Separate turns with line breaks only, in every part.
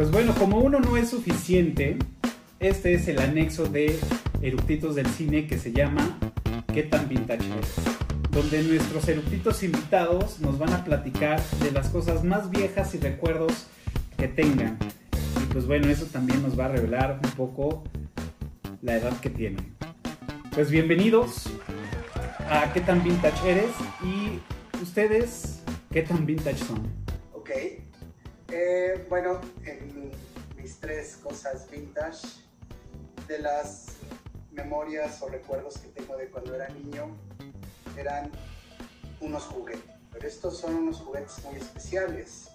Pues bueno, como uno no es suficiente, este es el anexo de Eructitos del Cine que se llama ¿Qué tan vintage eres? Donde nuestros eructitos invitados nos van a platicar de las cosas más viejas y recuerdos que tengan. Y pues bueno, eso también nos va a revelar un poco la edad que tienen. Pues bienvenidos a ¿Qué tan vintage eres? Y ustedes, ¿qué tan vintage son?
Ok. Eh, bueno, en tres cosas vintage, de las memorias o recuerdos que tengo de cuando era niño, eran unos juguetes. Pero estos son unos juguetes muy especiales,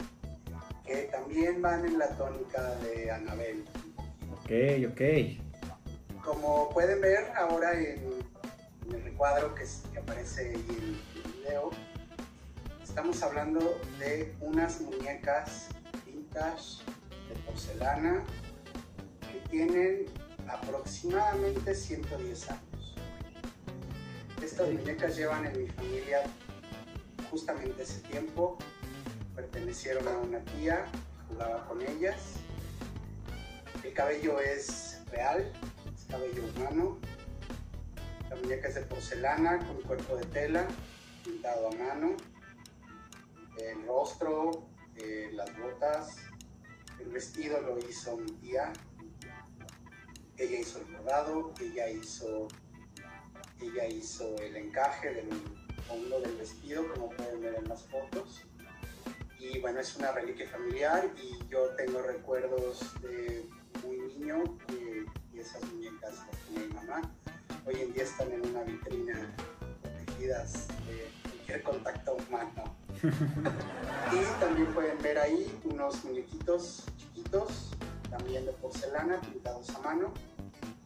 que también van en la tónica de Anabel.
Ok, ok.
Como pueden ver ahora en, en el recuadro que, que aparece en el video, estamos hablando de unas muñecas vintage de porcelana que tienen aproximadamente 110 años. Estas muñecas llevan en mi familia justamente ese tiempo, pertenecieron a una tía, jugaba con ellas. El cabello es real, es cabello humano. La muñeca es de porcelana con cuerpo de tela, pintado a mano. El rostro, eh, las botas, el vestido lo hizo mi tía, ella hizo el bordado, ella hizo, ella hizo el encaje del fondo del vestido, como pueden ver en las fotos. Y bueno, es una reliquia familiar y yo tengo recuerdos de muy niño y, y esas muñecas las tenía mi mamá. Hoy en día están en una vitrina protegidas de cualquier contacto humano. y también pueden ver ahí unos muñequitos chiquitos también de porcelana, pintados a mano.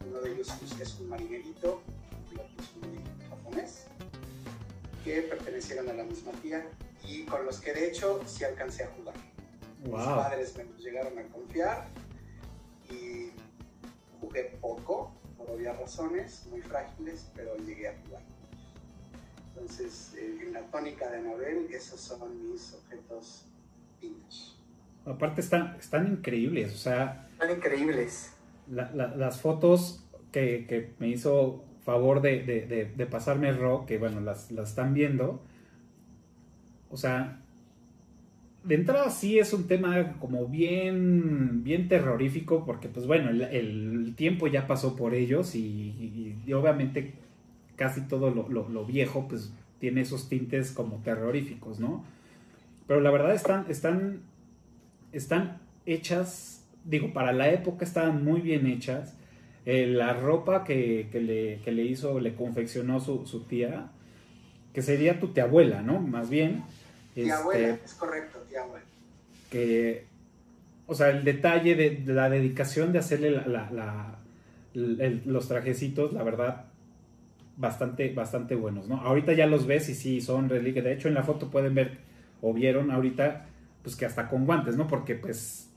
Uno de ellos es un marinerito, y otro es un muñequito japonés, que pertenecieron a la misma tía y con los que de hecho sí alcancé a jugar.
Wow.
Mis padres me los llegaron a confiar y jugué poco, por obvias razones, muy frágiles, pero llegué a jugar. Entonces, eh, en la tónica de Nobel, esos son mis objetos vintage.
Aparte están, están increíbles, o sea,
Están increíbles.
la- la- las fotos que, que me hizo favor de, de- de- de pasarme Ro, que bueno, las, las están viendo, o sea, de entrada sí es un tema como bien, bien terrorífico, porque pues bueno, el, el tiempo ya pasó por ellos y, y- y obviamente casi todo lo, lo- lo viejo pues tiene esos tintes como terroríficos, ¿no? Pero la verdad están, están, están hechas, digo, para la época estaban muy bien hechas. Eh, la ropa que, que le, que le hizo, le confeccionó su, su tía, que sería tu tía abuela, ¿no? Más bien.
Tía
Este,
abuela, es correcto, tía abuela.
que, o sea, el detalle de, de la dedicación de hacerle la- la- la- el- los trajecitos, la verdad, bastante, bastante buenos, ¿no? Ahorita ya los ves y sí, son reliquias. De hecho, en la foto pueden ver, o vieron ahorita, pues que hasta con guantes, ¿no? Porque pues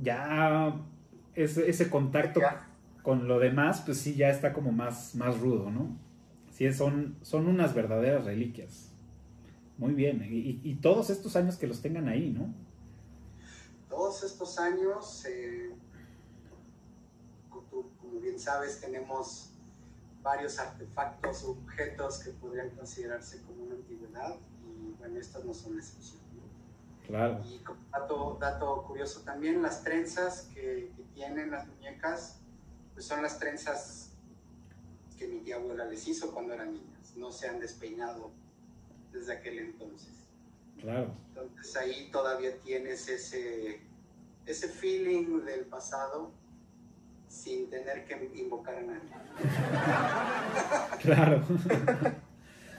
ya ese, ese contacto
Ya.
con lo demás, pues sí, ya está como más, más rudo, ¿no? Sí, son, son unas verdaderas reliquias. Muy bien. Y, todos estos años que los tengan ahí, ¿no?
Todos estos años, eh, como tú como bien sabes, tenemos varios artefactos o objetos que podrían considerarse como una antigüedad y bueno, estos no son la excepción. ¿no?
Claro.
Y como dato, dato curioso también, las trenzas que, que tienen las muñecas, pues son las trenzas que mi tía abuela les hizo cuando eran niñas, no se han despeinado desde aquel entonces.
Claro.
Entonces ahí todavía tienes ese, ese feeling del pasado sin tener que invocar a nadie.
Claro.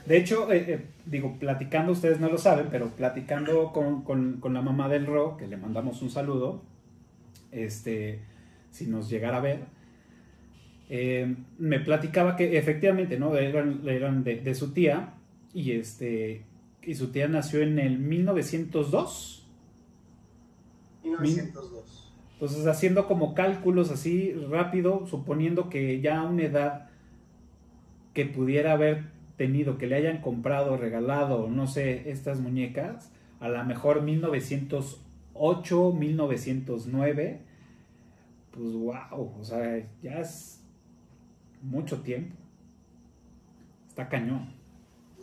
De hecho, eh, eh, digo, platicando, ustedes no lo saben, pero platicando con, con- con la mamá del Ro, que le mandamos un saludo, este, si nos llegara a ver, eh, me platicaba que efectivamente, ¿no? Eran, eran de, de su tía, y este, y su tía nació en el 1902.
1902.
Entonces, haciendo como cálculos así rápido, suponiendo que ya a una edad que pudiera haber tenido, que le hayan comprado, regalado, no sé, estas muñecas, a lo mejor 1908, 1909, pues wow, o sea, ya es mucho tiempo. Está cañón.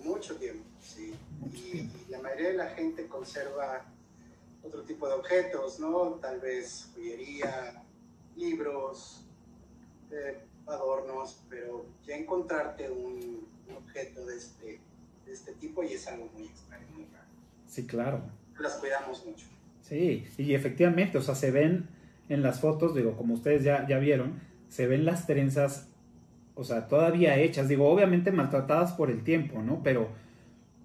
Mucho tiempo, sí. y, la mayoría de la gente conserva otro tipo de objetos, ¿no? Tal vez joyería, libros, eh, adornos, pero ya encontrarte un, objeto de este, de este tipo y es algo muy extraño, muy raro.
Sí, claro.
Las cuidamos mucho.
Sí, y efectivamente, o sea, se ven en las fotos, digo, como ustedes ya, ya vieron, se ven las trenzas, o sea, todavía hechas, digo, obviamente maltratadas por el tiempo, ¿no? Pero,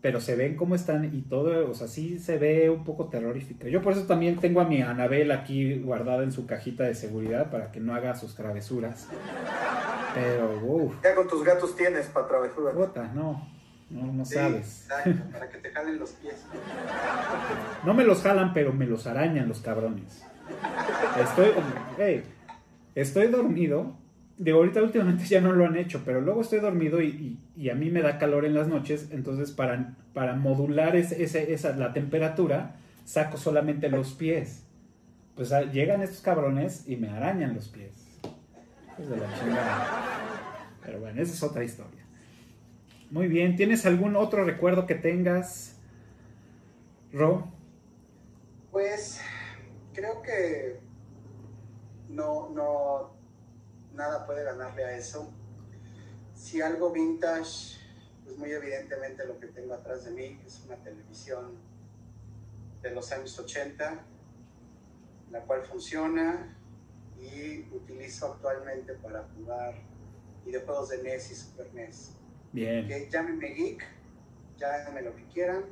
pero se ven cómo están y todo, o sea, sí se ve un poco terrorífico. Yo por eso también tengo a mi Anabel aquí guardada en su cajita de seguridad para que no haga sus travesuras. Pero, uff.
¿Qué con tus gatos tienes para travesuras?
no, no, no sabes.
Exacto, para que te jalen los pies.
No me los jalan, pero me los arañan los cabrones. Estoy, estoy dormido. De ahorita últimamente ya no lo han hecho, pero luego estoy dormido y, a mí me da calor en las noches, entonces para, para modular ese, esa, la temperatura, saco solamente los pies. Pues ah, llegan estos cabrones y me arañan los pies. Es de la. Pero bueno, esa es otra historia. Muy bien, ¿tienes algún otro recuerdo que tengas, Ro?
Pues creo que no, no, nada puede ganarle a eso. Si algo vintage, pues muy evidentemente lo que tengo atrás de mí es una televisión de los años 80, la cual funciona y utilizo actualmente para jugar videojuegos de NES y Super NES.
Bien.
Que llámenme geek, llámenme lo que quieran,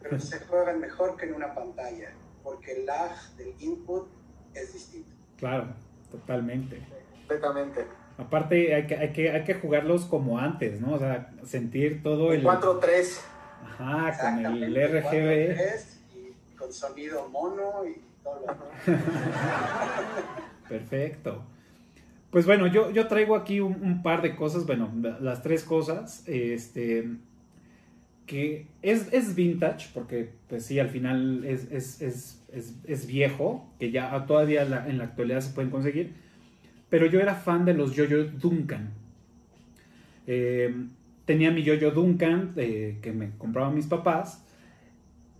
pero se juegan mejor que en una pantalla porque el lag del input es distinto.
Claro, totalmente.
Completamente.
Aparte, hay que, hay, que, hay que jugarlos como antes, ¿no? O sea, sentir todo el.
4-3.
Ajá, con el RGB.
Y con sonido mono y todo lo
Perfecto. Pues bueno, yo, yo traigo aquí un, un, par de cosas, bueno, las tres cosas. Este que es, es, vintage, porque pues sí, al final es, es, es viejo, que ya todavía en la actualidad se pueden conseguir, pero yo era fan de los Jojo Duncan. Eh, tenía mi Jojo Duncan eh, que me compraban mis papás,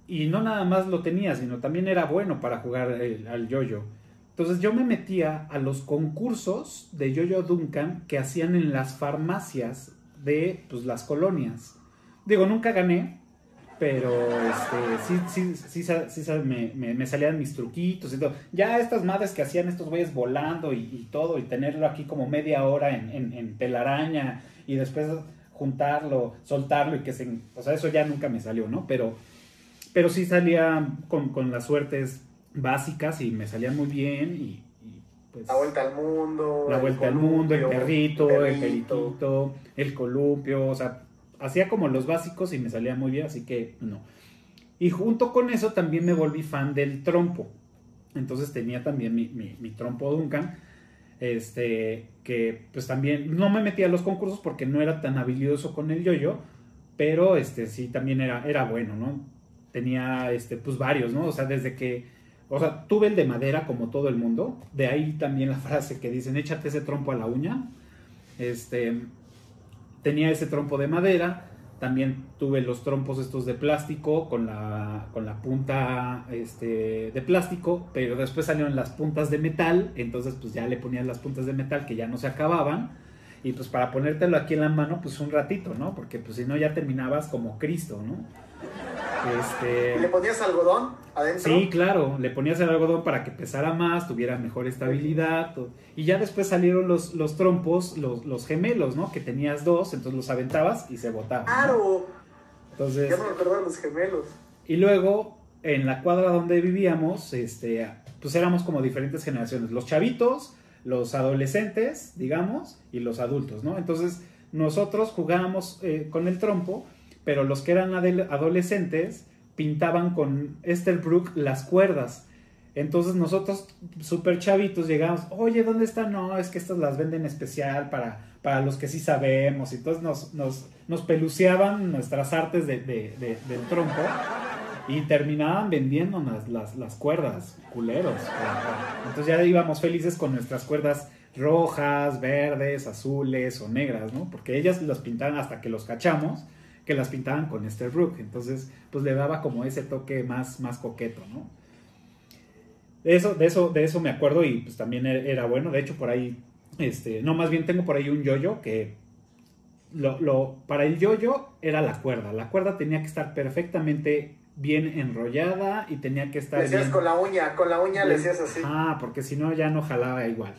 y no nada más lo tenía, sino también era bueno para jugar al Jojo. Entonces yo me metía a los concursos de Jojo Duncan que hacían en las farmacias de pues, las colonias. Digo, nunca gané, pero este, sí, sí, sí, sí me, me, salían mis truquitos y todo. Ya estas madres que hacían estos güeyes volando y, todo, y tenerlo aquí como media hora en, en, telaraña y después juntarlo, soltarlo y que se... O sea, eso ya nunca me salió, ¿no? Pero, pero sí salía con, con las suertes básicas y me salían muy bien y, pues...
La vuelta al mundo.
La vuelta al mundo, el perrito, el perito, el columpio, o sea hacía como los básicos y me salía muy bien, así que no. Y junto con eso también me volví fan del trompo. Entonces tenía también mi, mi, trompo Duncan. Este, que pues también no me metía a los concursos porque no era tan habilidoso con el yoyo, pero este sí también era, era bueno, ¿no? Tenía este, pues varios, ¿no? O sea, desde que, o sea, tuve el de madera como todo el mundo, de ahí también la frase que dicen, échate ese trompo a la uña. Este, tenía ese trompo de madera, también tuve los trompos estos de plástico con la, con la punta este, de plástico, pero después salieron las puntas de metal, entonces pues ya le ponías las puntas de metal que ya no se acababan, y pues para ponértelo aquí en la mano pues un ratito, ¿no? Porque pues si no ya terminabas como Cristo, ¿no?
Este... ¿Le ponías algodón adentro?
Sí, claro, le ponías el algodón para que pesara más, tuviera mejor estabilidad. Y ya después salieron los, los trompos, los, los, gemelos, ¿no? Que tenías dos, entonces los aventabas y se botaban.
¡Claro! Entonces, ya me acuerdo de los gemelos.
Y luego, en la cuadra donde vivíamos, este, pues éramos como diferentes generaciones. Los chavitos, los adolescentes, digamos, y los adultos, ¿no? Entonces, nosotros jugábamos eh, con el trompo pero los que eran adolescentes pintaban con Brook las cuerdas. Entonces nosotros, súper chavitos, llegamos, oye, ¿dónde están? No, es que estas las venden especial para, para los que sí sabemos. Y entonces nos, nos, nos peluceaban nuestras artes de, del trompo. Y terminaban vendiendo las, las, cuerdas, culeros. Entonces ya íbamos felices con nuestras cuerdas rojas, verdes, azules o negras, ¿no? Porque ellas las pintaban hasta que los cachamos, que las pintaban con este Brook. Entonces, pues le daba como ese toque más, más coqueto, ¿no? De eso, de eso, de eso me acuerdo y pues también e-, era bueno. De hecho, por ahí, este, no, más bien tengo por ahí un yoyo que lo, lo, para el yoyo era la cuerda. La cuerda tenía que estar perfectamente bien enrollada y tenía que estar.
Le decías con la uña, con la uña le decías así.
Ah, porque si no ya no jalaba igual.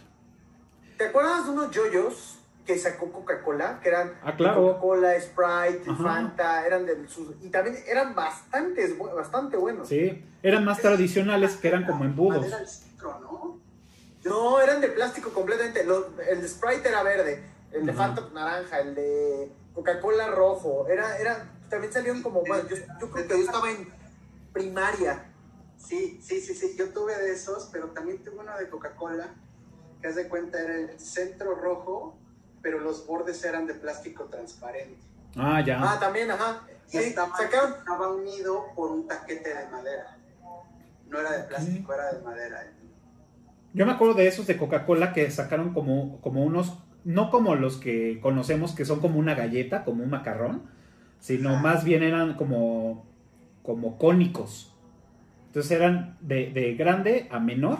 ¿Te acuerdas de unos yoyos que sacó Coca-Cola? Que eran
ah, claro.
Coca-Cola, Sprite, Fanta, eran de sus. Y también eran bastantes, bastante buenos.
Sí, eran más tradicionales que eran como embudos.
¿no? No, eran de plástico completamente. el de Sprite era verde, el de Fanta naranja, el de Coca-Cola rojo. Era, era, también salieron como. Bueno, yo, yo creo que yo estaba en primaria.
Sí, sí, sí, sí. Yo tuve de esos, pero también tuve uno de Coca-Cola que haz de cuenta era el centro rojo, pero los bordes eran de plástico transparente.
Ah, ya.
Ah, también, ajá.
Y estaba, unido por un taquete de madera. No era de plástico, era de madera.
Yo me acuerdo de esos de Coca-Cola que sacaron como, como unos, no como los que conocemos, que son como una galleta, como un macarrón, sino más bien eran como, como cónicos. Entonces eran de, de grande a menor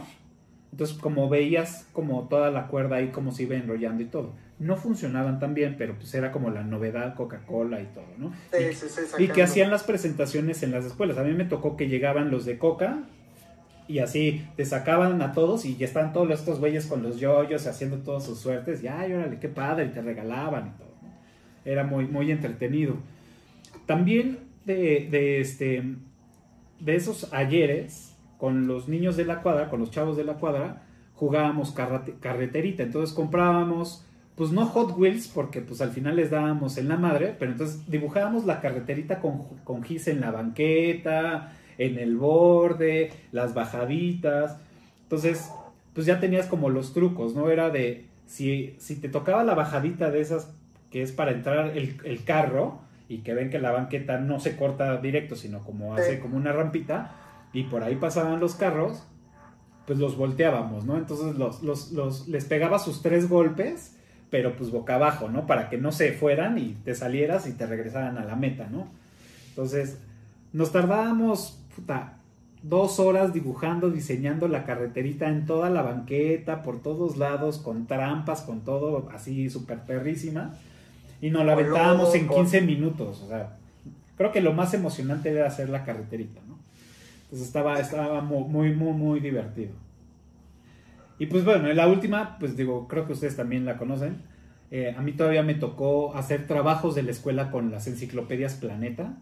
entonces, como veías como toda la cuerda ahí, como se iba enrollando y todo. No funcionaban tan bien, pero pues era como la novedad Coca-Cola y todo, ¿no?
Sí,
y,
sí, sí,
y que hacían las presentaciones en las escuelas. A mí me tocó que llegaban los de Coca y así te sacaban a todos y ya estaban todos estos güeyes con los yoyos haciendo todas sus suertes. Y ay, órale, qué padre, y te regalaban y todo. Era muy, muy entretenido. También de, de, este, de esos ayeres con los niños de la cuadra, con los chavos de la cuadra, jugábamos carreterita. Entonces comprábamos, pues no Hot Wheels, porque pues al final les dábamos en la madre, pero entonces dibujábamos la carreterita con, con gis en la banqueta, en el borde, las bajaditas. Entonces, pues ya tenías como los trucos, ¿no? Era de, si, si te tocaba la bajadita de esas que es para entrar el, el carro y que ven que la banqueta no se corta directo, sino como hace como una rampita, y por ahí pasaban los carros, pues los volteábamos, ¿no? Entonces los, los, les pegaba sus tres golpes, pero pues boca abajo, ¿no? Para que no se fueran y te salieras y te regresaran a la meta, ¿no? Entonces, nos tardábamos, puta, dos horas dibujando, diseñando la carreterita en toda la banqueta, por todos lados, con trampas, con todo así súper perrísima. Y nos la aventábamos en 15 minutos, o sea, creo que lo más emocionante era hacer la carreterita, ¿no? Entonces estaba, estaba muy, muy, muy divertido. Y pues bueno, la última, pues digo, creo que ustedes también la conocen. Eh, a mí todavía me tocó hacer trabajos de la escuela con las enciclopedias Planeta,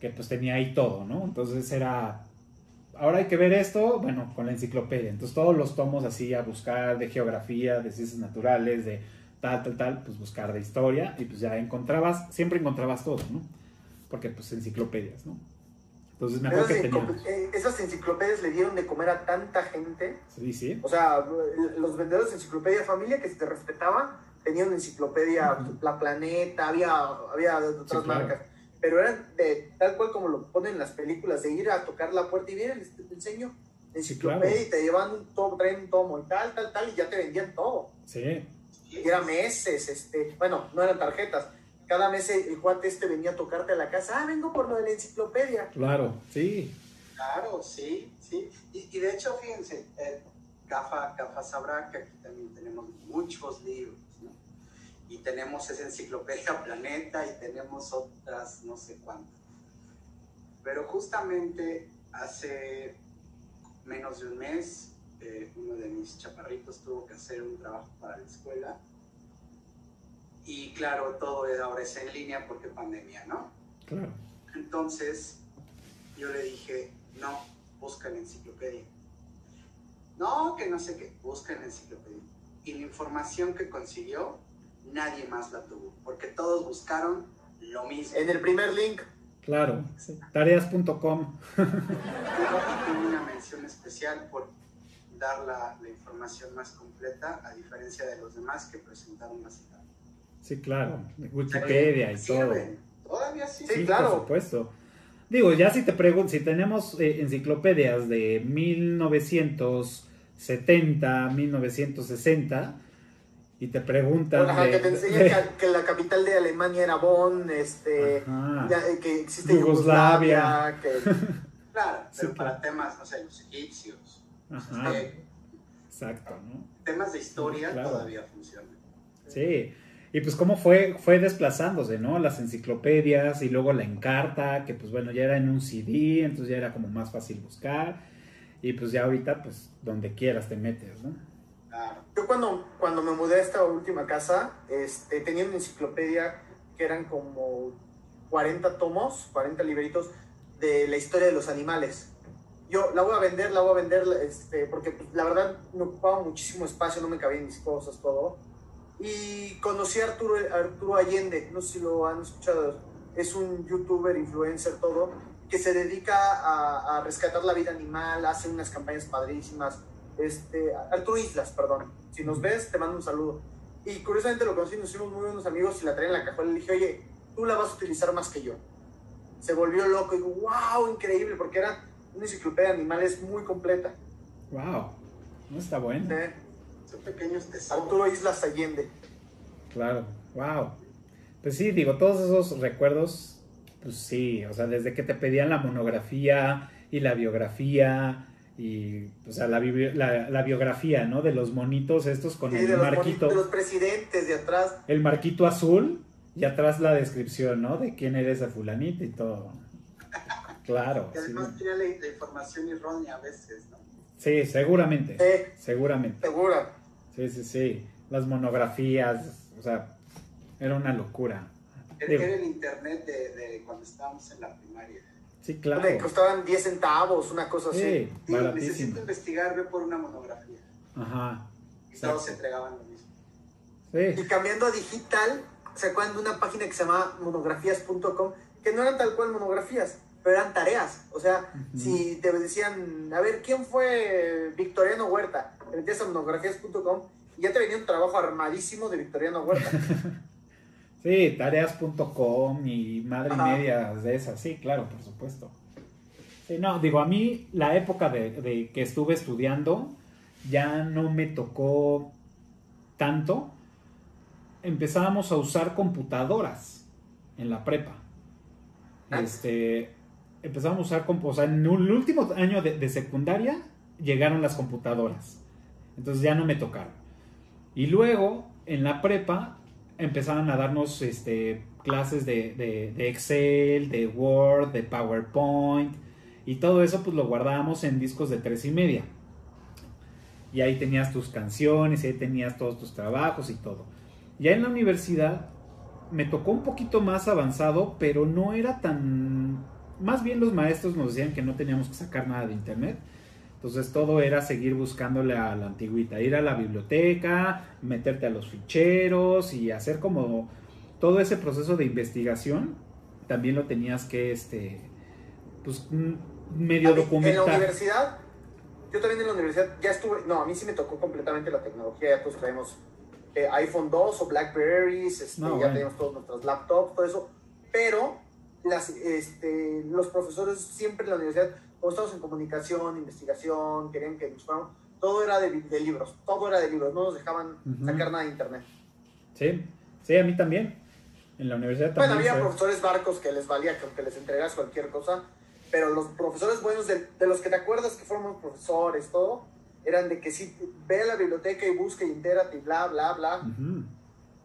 que pues tenía ahí todo, ¿no? Entonces era, ahora hay que ver esto, bueno, con la enciclopedia. Entonces todos los tomos así a buscar de geografía, de ciencias naturales, de tal, tal, tal, pues buscar de historia y pues ya encontrabas, siempre encontrabas todo, ¿no? Porque pues enciclopedias, ¿no? Entonces me que
eh, Esas enciclopedias le dieron de comer a tanta gente.
Sí, sí.
O sea, los vendedores de enciclopedia familia que se te respetaban tenían enciclopedia La Planeta, había, había otras marcas. Pero eran de tal cual como lo ponen en las películas, de ir a tocar la puerta y miren, te enseño enciclopedia y te llevan un tomo, traen un tomo y tal, tal, tal, y ya te vendían todo.
Sí.
Y era meses, este, bueno, no eran tarjetas, cada mes el cuate este venía a tocarte a la casa, ah, vengo por lo de la enciclopedia.
Claro, sí.
Claro, sí, sí. Y, de hecho, fíjense, eh, Gafa, sabrá que aquí también tenemos muchos libros, ¿no? Y tenemos esa enciclopedia Planeta y tenemos otras no sé cuántas. Pero justamente hace menos de un mes, eh, uno de mis chaparritos tuvo que hacer un trabajo para la escuela y claro, todo ahora es en línea porque pandemia, ¿no?
Claro.
Entonces, yo le dije, no, busca en enciclopedia. No, que no sé qué, busca en enciclopedia. Y la información que consiguió, nadie más la tuvo, porque todos buscaron lo mismo.
En el primer link.
Claro, tareas.com.
Tengo una mención especial por dar la, la, información más completa, a diferencia de los demás que presentaron la cita.
Sí, claro. Wikipedia y todo.
Todavía sí.
Sí, claro.
Por supuesto. Digo, ya si te pregunto, si tenemos eh, enciclopedias de 1970, 1960, y te preguntan.
que te enseñan que, la capital de Alemania era Bonn, este, eh, que existe Yugoslavia.
claro, pero para temas, no sé, los egipcios. Ajá.
Exacto, ¿no?
Temas de historia todavía funcionan.
Sí. Y pues cómo fue, fue desplazándose, ¿no? Las enciclopedias y luego la encarta, que pues bueno, ya era en un CD, entonces ya era como más fácil buscar. Y pues ya ahorita, pues donde quieras te metes, ¿no?
Yo cuando, cuando me mudé a esta última casa, este, tenía una enciclopedia que eran como 40 tomos, 40 libritos de la historia de los animales. Yo la voy a vender, la voy a vender, este, porque pues, la verdad me ocupaba muchísimo espacio, no me cabían mis cosas, todo y conocí a Arturo, Arturo Allende, no sé si lo han escuchado, es un youtuber, influencer, todo, que se dedica a, rescatar la vida animal, hace unas campañas padrísimas. Este, Arturo Islas, perdón. Si nos ves, te mando un saludo. Y curiosamente lo conocí, nos hicimos muy buenos amigos y la traía en la cajuela. Le dije, oye, tú la vas a utilizar más que yo. Se volvió loco y digo, wow, increíble, porque era una enciclopedia de animales muy completa.
Wow, no está bueno.
Son pequeños tesoros.
Arturo Islas Allende.
Claro, wow. Pues sí, digo, todos esos recuerdos, pues sí, o sea, desde que te pedían la monografía y la biografía, y, o sea, la, la, biografía, ¿no? De los monitos estos con el marquito.
de los presidentes de atrás.
El marquito azul y atrás la descripción, ¿no? De quién eres a fulanito y todo. Claro.
Que además tiene la, información errónea a veces, ¿no?
Sí, seguramente.
Sí.
Seguramente.
Segura.
Sí, sí, sí. Las monografías, o sea, era una locura.
Era, el internet de, cuando estábamos en la primaria.
Sí, claro.
Me costaban 10 centavos, una cosa
así.
Sí, necesito investigar, ve por una monografía.
Ajá.
Y todos se entregaban lo mismo.
Sí.
Y cambiando a digital, ¿se acuerdan de una página que se llama monografías.com? Que no eran tal cual monografías, pero eran tareas. O sea, si te decían, a ver, ¿quién fue Victoriano Huerta? Te metías a monografías.com y ya te venía un trabajo armadísimo de Victoriano Huerta.
sí, tareas.com y madre y media de esas, sí, claro, por supuesto. Sí, no, digo, a mí la época de, que estuve estudiando ya no me tocó tanto. Empezábamos a usar computadoras en la prepa. Ah. Este, empezamos a usar, o sea, en el último año de, secundaria llegaron las computadoras. Entonces ya no me tocaron. Y luego, en la prepa, empezaron a darnos este, clases de, Excel, de Word, de PowerPoint. Y todo eso pues lo guardábamos en discos de tres y media. Y ahí tenías tus canciones, y ahí tenías todos tus trabajos y todo. Ya en la universidad me tocó un poquito más avanzado, pero no era tan más bien los maestros nos decían que no teníamos que sacar nada de internet. Entonces todo era seguir buscándole a la antigüita, ir a la biblioteca, meterte a los ficheros y hacer como todo ese proceso de investigación. También lo tenías que, este, pues, medio documentar.
En la universidad, yo también en la universidad ya estuve, no, a mí sí me tocó completamente la tecnología, ya todos traemos eh, iPhone 2 o Blackberries, este, ya tenemos todos nuestros laptops, todo eso, pero las, este, los profesores siempre en la universidad, como estamos en comunicación, investigación, querían que nos fuéramos, todo era de, libros, todo era de libros, no nos dejaban sacar nada de internet.
Sí, sí, a mí también. En la universidad también.
Bueno, había profesores barcos que les valía que les entregas cualquier cosa, pero los profesores buenos, de, los que te acuerdas que fueron profesores, todo, eran de que sí, ve a la biblioteca y busca y entérate y bla, bla, bla.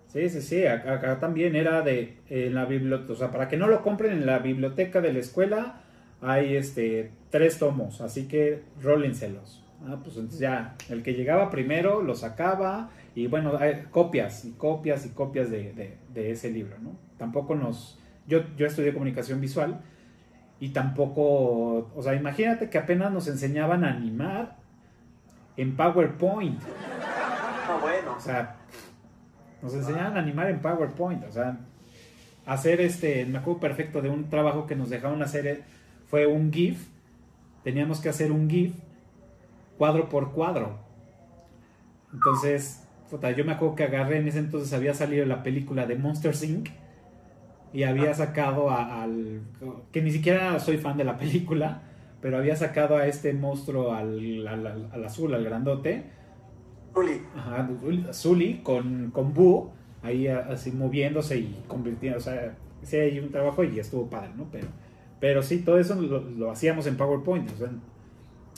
Sí, sí, sí, acá, también era de en la biblioteca, o sea, para que no lo compren en la biblioteca de la escuela, hay este tres tomos, así que rólenselos. Ah, pues entonces ya, el que llegaba primero lo sacaba y bueno, hay copias y copias y copias de, ese libro, ¿no? Tampoco nos, yo, yo estudié comunicación visual y tampoco, o sea, imagínate que apenas nos enseñaban a animar en PowerPoint.
Ah, bueno.
O sea, nos enseñaban a animar en PowerPoint, o sea, hacer este, me acuerdo perfecto de un trabajo que nos dejaron hacer, eh, fue un GIF, teníamos que hacer un GIF cuadro por cuadro. Entonces, yo me acuerdo que agarré en ese entonces había salido la película de Monsters Inc. y había sacado al... que ni siquiera soy fan de la película, pero había sacado a este monstruo al, al, azul, al grandote.
Zully.
Ajá, Zully con, con Boo, ahí así moviéndose y convirtiendo, o sea, sí hay un trabajo y estuvo padre, ¿no? Pero, pero sí, todo eso lo, hacíamos en PowerPoint, o sea,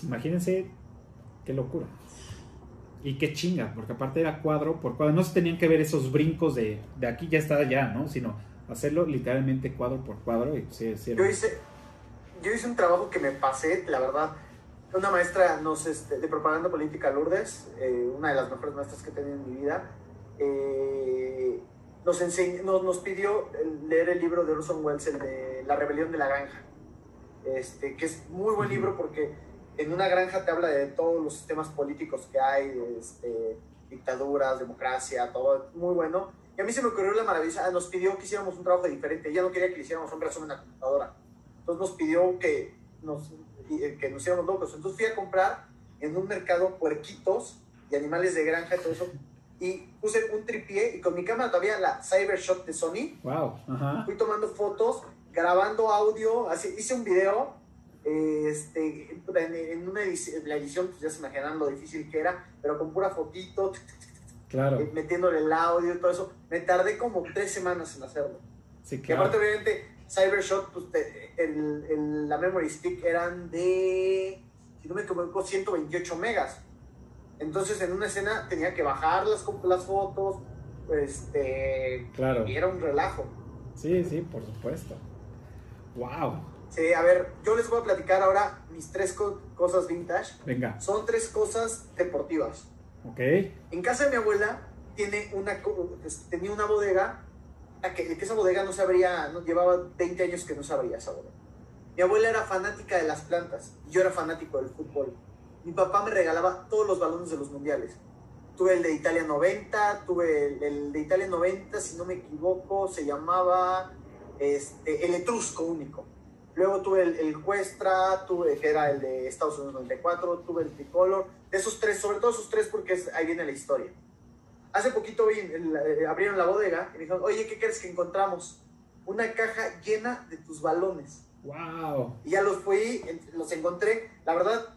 imagínense qué locura. Y qué chinga, porque aparte era cuadro por cuadro, no se tenían que ver esos brincos de, de aquí ya está ya, ¿no? Sino hacerlo literalmente cuadro por cuadro
yo hice yo hice un trabajo que me pasé la verdad una maestra nos, este, de propaganda política Lourdes eh, una de las mejores maestras que he tenido en mi vida eh, nos, nos, nos, pidió leer el libro de Orson Welles el de La rebelión de la granja este, que es muy buen libro porque en una granja te habla de todos los sistemas políticos que hay este, dictaduras democracia todo muy bueno y a mí se me ocurrió la maravilla, nos pidió que hiciéramos un trabajo diferente. Ella no quería que le hiciéramos un resumen en la computadora. Entonces nos pidió que nos, eh, que nos hiciéramos locos. Entonces fui a comprar en un mercado puerquitos y animales de granja y todo eso. Y puse un tripié y con mi cámara todavía la Cybershot de Sony.
Wow.
Fui tomando fotos, grabando audio, así, hice un video. Este, en, una edición, la edición, pues ya se imaginan lo difícil que era, pero con pura fotito,
Claro.
Eh, metiéndole el audio y todo eso. Me tardé como tres semanas en hacerlo.
Sí,
claro. Y aparte, obviamente, Cybershot, pues, el, el, la memory stick eran de, si no me equivoco, 128 megas. Entonces, en una escena tenía que bajar las, las fotos, este,
claro.
y era un relajo.
Sí, sí, por supuesto. Wow.
Sí, a ver, yo les voy a platicar ahora mis tres cosas vintage.
Venga.
Son tres cosas deportivas.
En
casa de mi abuela tiene una, pues, tenía una bodega, que, que esa bodega no se abría, no, llevaba 20 años que no se abría esa bodega. Mi abuela era fanática de las plantas y yo era fanático del fútbol. Mi papá me regalaba todos los balones de los mundiales. Tuve el de Italia 90, tuve el, de Italia 90, si no me equivoco, se llamaba este, el Etrusco único. Luego tuve el, el Cuestra, tuve, que era el de Estados Unidos 94, tuve el Tricolor. De esos tres, sobre todo esos tres, porque ahí viene la historia. Hace poquito vi, eh, abrieron la bodega y me dijeron, oye, ¿qué crees que encontramos? Una caja llena de tus balones.
¡Wow!
Y ya los fui, los encontré, la verdad,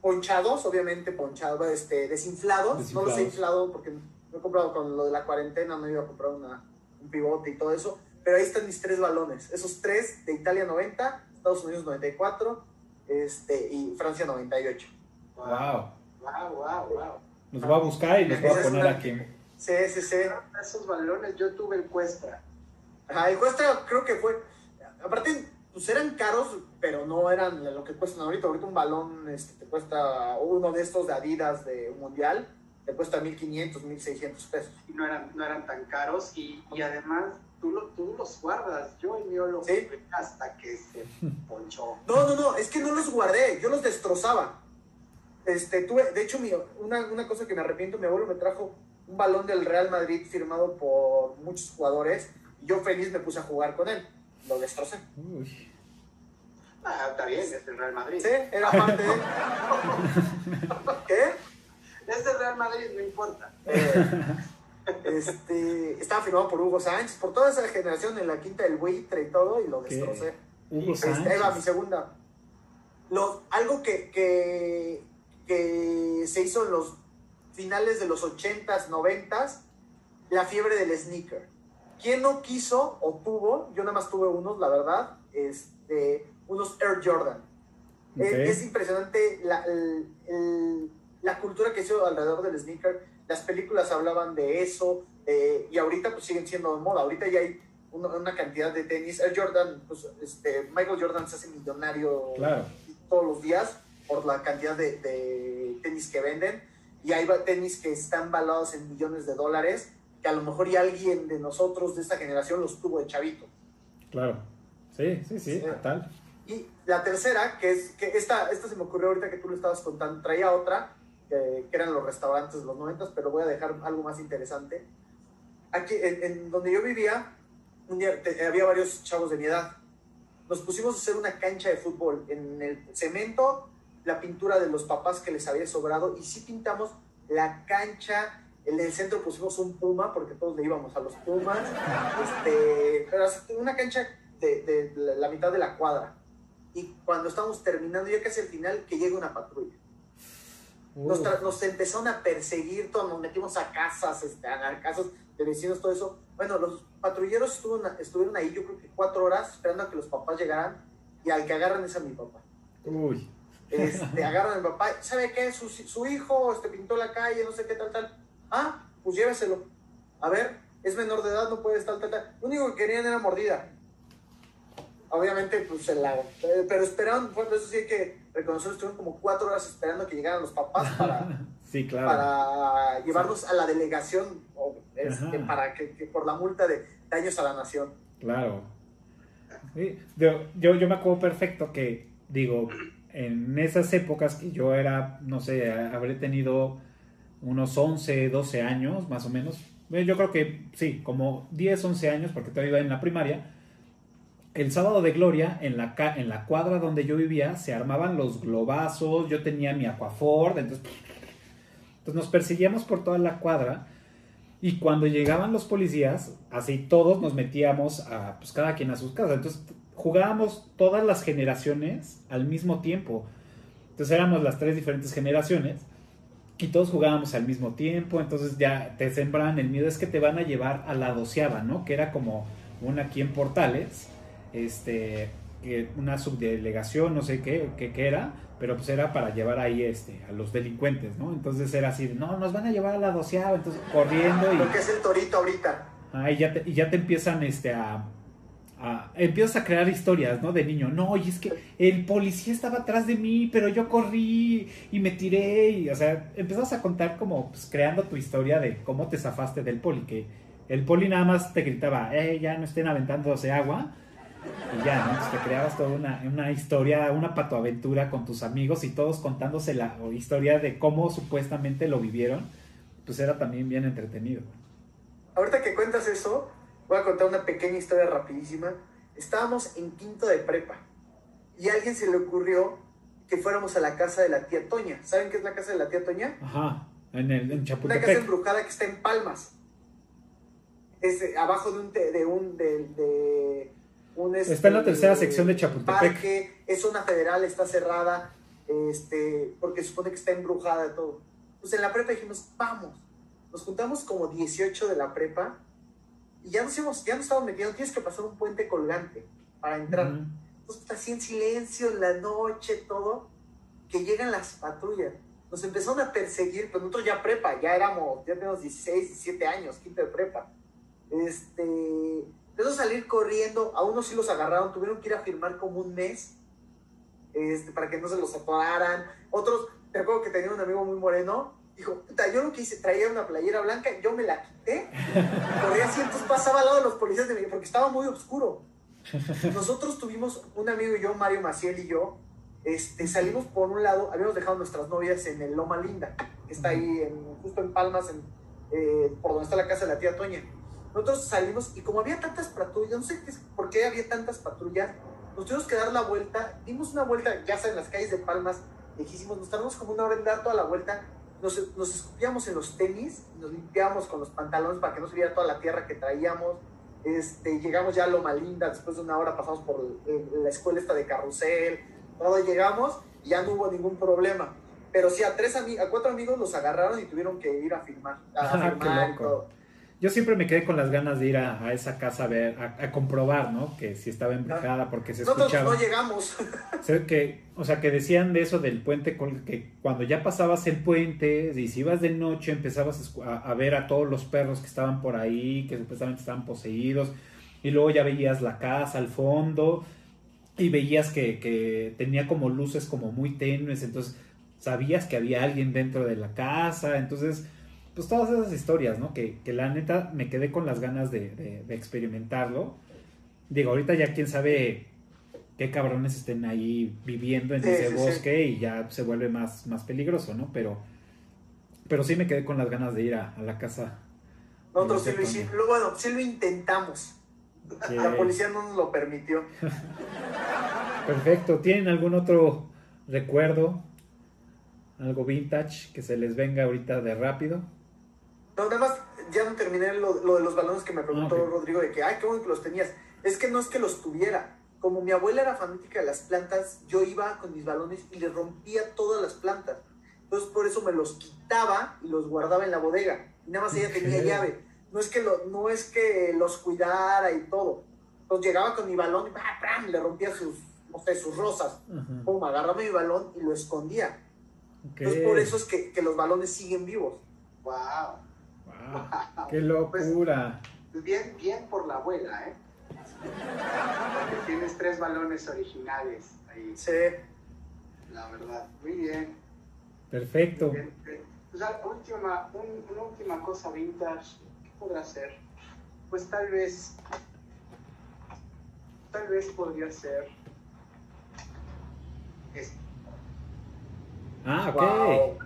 ponchados, obviamente ponchados, este, desinflados. No los he inflado porque no he comprado con lo de la cuarentena, no iba a comprar una, un pivote y todo eso pero ahí están mis tres balones. Esos tres de Italia 90, Estados Unidos 94 este, y Francia 98.
Wow.
Wow, wow, wow.
Los voy a buscar y los voy a poner aquí.
Sí, sí, sí.
Esos balones yo tuve el Cuestra.
Ajá, el Cuestra creo que fue. Aparte, pues eran caros, pero no eran lo que cuestan ahorita. Ahorita un balón este, te cuesta, uno de estos de Adidas de un mundial, te cuesta 1500, 1600 pesos.
Y no eran, no eran tan caros y, y además tú, tú los guardas. Yo el mío lo
¿Sí?
hasta que se ponchó.
No, no, no, es que no los guardé, yo los destrozaba. Este, tuve, de hecho, mi, una, una cosa que me arrepiento, mi abuelo me trajo un balón del Real Madrid firmado por muchos jugadores y yo feliz me puse a jugar con él. Lo destrocé.
Uy.
Ah, está bien, es el Real Madrid.
Sí, era parte de... ¿Qué?
Es el Real Madrid, no importa.
Eh, este, estaba firmado por Hugo Sánchez, por toda esa generación en la quinta del buitre y todo, y lo destrocé.
Hugo
este, Sánchez. Ahí va mi segunda. Lo, algo que, que, que, se hizo en los finales de los 80s, 90s, la fiebre del sneaker. ¿Quién no quiso o tuvo? Yo nada más tuve unos, la verdad, este, unos Air Jordan. Es, impresionante la, la cultura que hizo alrededor del sneaker las películas hablaban de eso eh, y ahorita pues siguen siendo de moda. Ahorita ya hay una, cantidad de tenis. El Jordan, pues este, Michael Jordan se hace millonario todos los días por la cantidad de, tenis que venden y hay tenis que están valados en millones de dólares que a lo mejor y alguien de nosotros de esta generación los tuvo de chavito.
Claro. Sí, sí, sí, total.
Y la tercera, que es que esta, esta se me ocurrió ahorita que tú lo estabas contando, traía otra, que, eran los restaurantes de los 90, pero voy a dejar algo más interesante. Aquí, en, donde yo vivía, un día había varios chavos de mi edad. Nos pusimos a hacer una cancha de fútbol en el cemento, la pintura de los papás que les había sobrado, y sí pintamos la cancha. En el centro pusimos un puma, porque todos le íbamos a los pumas. Este, pero una cancha de, de, la mitad de la cuadra. Y cuando estábamos terminando, ya casi al final, que llega una patrulla. Nos, nos, empezaron a perseguir, todos nos metimos a casas, este, a casas de vecinos, todo eso. Bueno, los patrulleros estuvieron, estuvieron ahí, yo creo que cuatro horas, esperando a que los papás llegaran, y al que agarran es a mi papá.
Uy.
Este, agarran a mi papá, ¿sabe qué? Su, su hijo este, pintó la calle, no sé qué, tal, tal. Ah, pues lléveselo. A ver, es menor de edad, no puede estar, tal, tal. Lo único que querían era mordida. Obviamente, pues el lago. Pero esperaron, bueno, eso sí hay que reconocer, estuvieron como cuatro horas esperando que llegaran los papás para,
sí, claro.
para llevarnos a la delegación este, para que, por la multa de daños a la nación.
Claro. Yo, yo, yo me acuerdo perfecto que, digo, en esas épocas que yo era, no sé, habré tenido unos 11, 12 años, más o menos. Yo creo que sí, como 10, 11 años, porque todavía iba en la primaria el sábado de gloria, en la, en la cuadra donde yo vivía, se armaban los globazos, yo tenía mi aquaford, entonces, entonces nos perseguíamos por toda la cuadra. Y cuando llegaban los policías, así todos nos metíamos a, pues cada quien a sus casas. Entonces jugábamos todas las generaciones al mismo tiempo. Entonces éramos las tres diferentes generaciones y todos jugábamos al mismo tiempo. Entonces ya te sembraban el miedo, es que te van a llevar a la doceava, ¿no? Que era como una aquí en Portales este, una subdelegación, no sé qué, qué, era, pero pues era para llevar ahí este, a los delincuentes, ¿no? Entonces era así, no, nos van a llevar a la doceava, entonces corriendo y...
Porque es el torito ahorita.
Ah, y ya te, y ya te empiezan este, a, a, Empiezas a crear historias, ¿no? De niño, no, y es que el policía estaba atrás de mí, pero yo corrí y me tiré, y, o sea, empiezas a contar como, pues, creando tu historia de cómo te zafaste del poli, que el poli nada más te gritaba, eh, ya no estén aventándose agua, y ya, ¿no? te creabas toda una, una, historia, una patoaventura con tus amigos y todos contándose la historia de cómo supuestamente lo vivieron, pues era también bien entretenido.
Ahorita que cuentas eso, voy a contar una pequeña historia rapidísima. Estábamos en quinto de prepa y a alguien se le ocurrió que fuéramos a la casa de la tía Toña. ¿Saben qué es la casa de la tía Toña?
Ajá, en, el, en Chapultepec.
Una casa embrujada que está en Palmas. Es abajo de un, de un de,
está en la tercera este, sección de Chapultepec.
Parque, es una federal, está cerrada, este, porque supone que está embrujada de todo. Pues en la prepa dijimos, vamos. Nos juntamos como 18 de la prepa y ya nos, íbamos, ya nos estábamos metiendo, tienes que pasar un puente colgante para entrar. Entonces, así en silencio, en la noche, todo, que llegan las patrullas. Nos empezaron a perseguir, pues nosotros ya prepa, ya éramos, ya tenemos 16, 17 años, quinto de prepa. Este, empezó a salir corriendo, a unos sí los agarraron, tuvieron que ir a firmar como un mes este, para que no se los atoraran. Otros, te acuerdo que tenía un amigo muy moreno, dijo, yo lo que hice, traía una playera blanca, yo me la quité, corría así, entonces pasaba al lado de los policías de mí, porque estaba muy oscuro. Nosotros tuvimos un amigo y yo, Mario Maciel y yo, este, salimos por un lado, habíamos dejado nuestras novias en el Loma Linda, que está ahí en, justo en Palmas, en, eh, por donde está la casa de la tía Toña. Nosotros salimos y como había tantas patrullas, no sé por qué había tantas patrullas, nos tuvimos que dar la vuelta, dimos una vuelta, ya sea en las calles de Palmas, lejísimos, nos tardamos como una hora en dar toda la vuelta, nos, nos escupíamos en los tenis, nos limpiamos con los pantalones para que no se viera toda la tierra que traíamos, este, llegamos ya a Loma Linda, después de una hora pasamos por la escuela esta de carrusel, todo llegamos y ya no hubo ningún problema. Pero sí, a, tres a cuatro amigos los agarraron y tuvieron que ir a firmar, a firmar y todo
yo siempre me quedé con las ganas de ir a, esa casa a ver, a, comprobar, ¿no? Que si estaba embrujada, porque se
Nosotros
escuchaba.
no llegamos.
que, o sea, que decían de eso del puente, que cuando ya pasabas el puente, y si ibas de noche, empezabas a, ver a todos los perros que estaban por ahí, que supuestamente estaban poseídos, y luego ya veías la casa al fondo, y veías que, que tenía como luces como muy tenues, entonces sabías que había alguien dentro de la casa, entonces pues todas esas historias, ¿no? Que, la neta me quedé con las ganas de, experimentarlo. Digo, ahorita ya quién sabe qué cabrones estén ahí viviendo en ese bosque y ya se vuelve más, más peligroso, ¿no? Pero, pero sí me quedé con las ganas de ir a, la casa.
Nosotros sí lo hicimos, bueno, sí lo intentamos. La policía no nos lo permitió.
Perfecto. ¿Tienen algún otro recuerdo? Algo vintage que se les venga ahorita de rápido.
No, nada más ya no terminé lo, de los balones que me preguntó
ah,
Rodrigo, de que, ay, qué bueno que los tenías. Es que no es que los tuviera. Como mi abuela era fanática de las plantas, yo iba con mis balones y le rompía todas las plantas. Entonces por eso me los quitaba y los guardaba en la bodega. Y nada más ella tenía llave. No es que, lo, no es que los cuidara y todo. Entonces llegaba con mi balón y ¡pam! le rompía sus, no sé, sus rosas. Pum, agarraba mi balón y lo escondía. Entonces por eso es que, que los balones siguen vivos.
¡Wow!
Wow. ¡Qué locura!
Pues, bien, bien por la abuela, ¿eh? Porque tienes tres balones originales ahí.
Sí.
La verdad, muy bien.
Perfecto.
Pues, última, una última cosa vintage, ¿qué podrá ser? Pues tal vez, tal vez podría ser esto.
Ah, ok.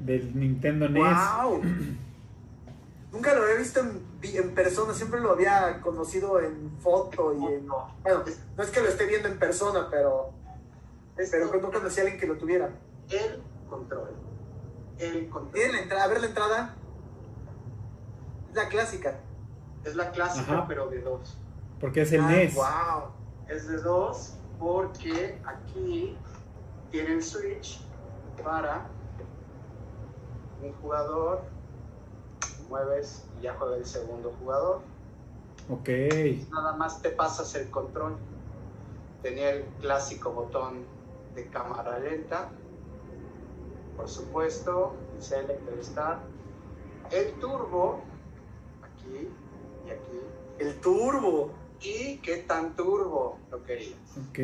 Del Nintendo NES.
Wow. Nunca lo había visto en, persona, siempre lo había conocido en foto y en... Bueno, no es que lo esté viendo en persona, pero... pero no conocí a alguien que lo tuviera.
El control. El control.
¿Tiene la entrada? A ver la entrada. Es la clásica.
Es la clásica, pero de dos.
Porque es el NES.
Wow.
Es de dos porque aquí tiene el switch para un jugador mueves y ya juega el segundo jugador.
Ok.
Nada más te pasas el control. Tenía el clásico botón de cámara lenta. Por supuesto, el Select Start. El turbo, aquí y aquí.
El turbo.
¿Y qué tan turbo lo querías?
Ok.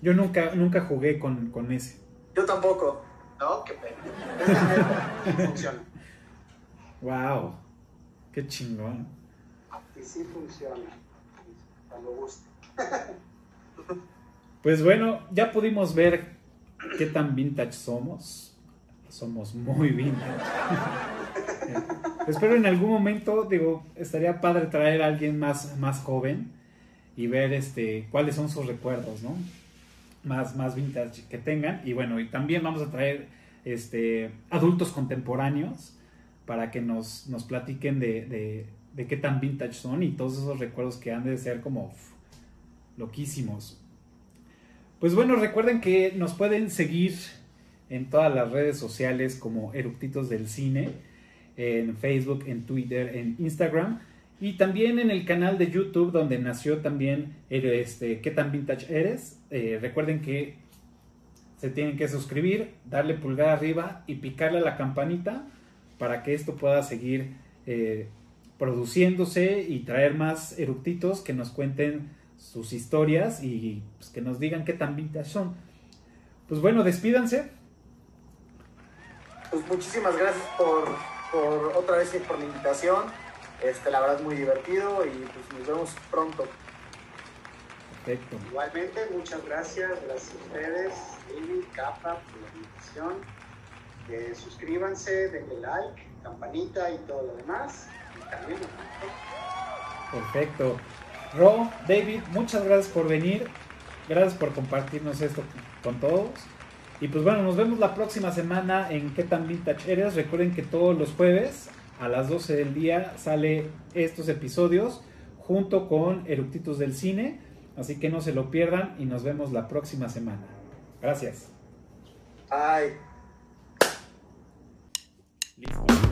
Yo nunca, nunca jugué con, con ese.
Yo tampoco.
No, qué pena. funciona.
Wow, qué chingón.
Y sí funciona, cuando guste.
Pues bueno, ya pudimos ver qué tan vintage somos. Somos muy vintage. Espero en algún momento, digo, estaría padre traer a alguien más, más joven y ver este cuáles son sus recuerdos, ¿no? Más, más vintage que tengan. Y bueno, y también vamos a traer este adultos contemporáneos para que nos, nos platiquen de, de, qué tan vintage son y todos esos recuerdos que han de ser como loquísimos. Pues bueno, recuerden que nos pueden seguir en todas las redes sociales como Eructitos del Cine, en Facebook, en Twitter, en Instagram y también en el canal de YouTube donde nació también este, ¿Qué tan vintage eres? Eh, recuerden que se tienen que suscribir, darle pulgar arriba y picarle a la campanita para que esto pueda seguir eh, produciéndose y traer más eructitos que nos cuenten sus historias y pues, que nos digan qué tan vintage son. Pues bueno, despídanse.
Pues muchísimas gracias por, por otra vez por la invitación. Este, la verdad es muy divertido y pues nos vemos pronto.
Perfecto.
Igualmente, muchas gracias, gracias a ustedes, Lili, Capa, por la invitación suscríbanse, denle like, campanita y todo lo demás.
Perfecto. Ro, David, muchas gracias por venir. Gracias por compartirnos esto con todos. Y pues bueno, nos vemos la próxima semana en ¿Qué tan vintage eres? Recuerden que todos los jueves a las 12 del día sale estos episodios junto con Eructitos del Cine. Así que no se lo pierdan y nos vemos la próxima semana. Gracias.
Bye.
Listo.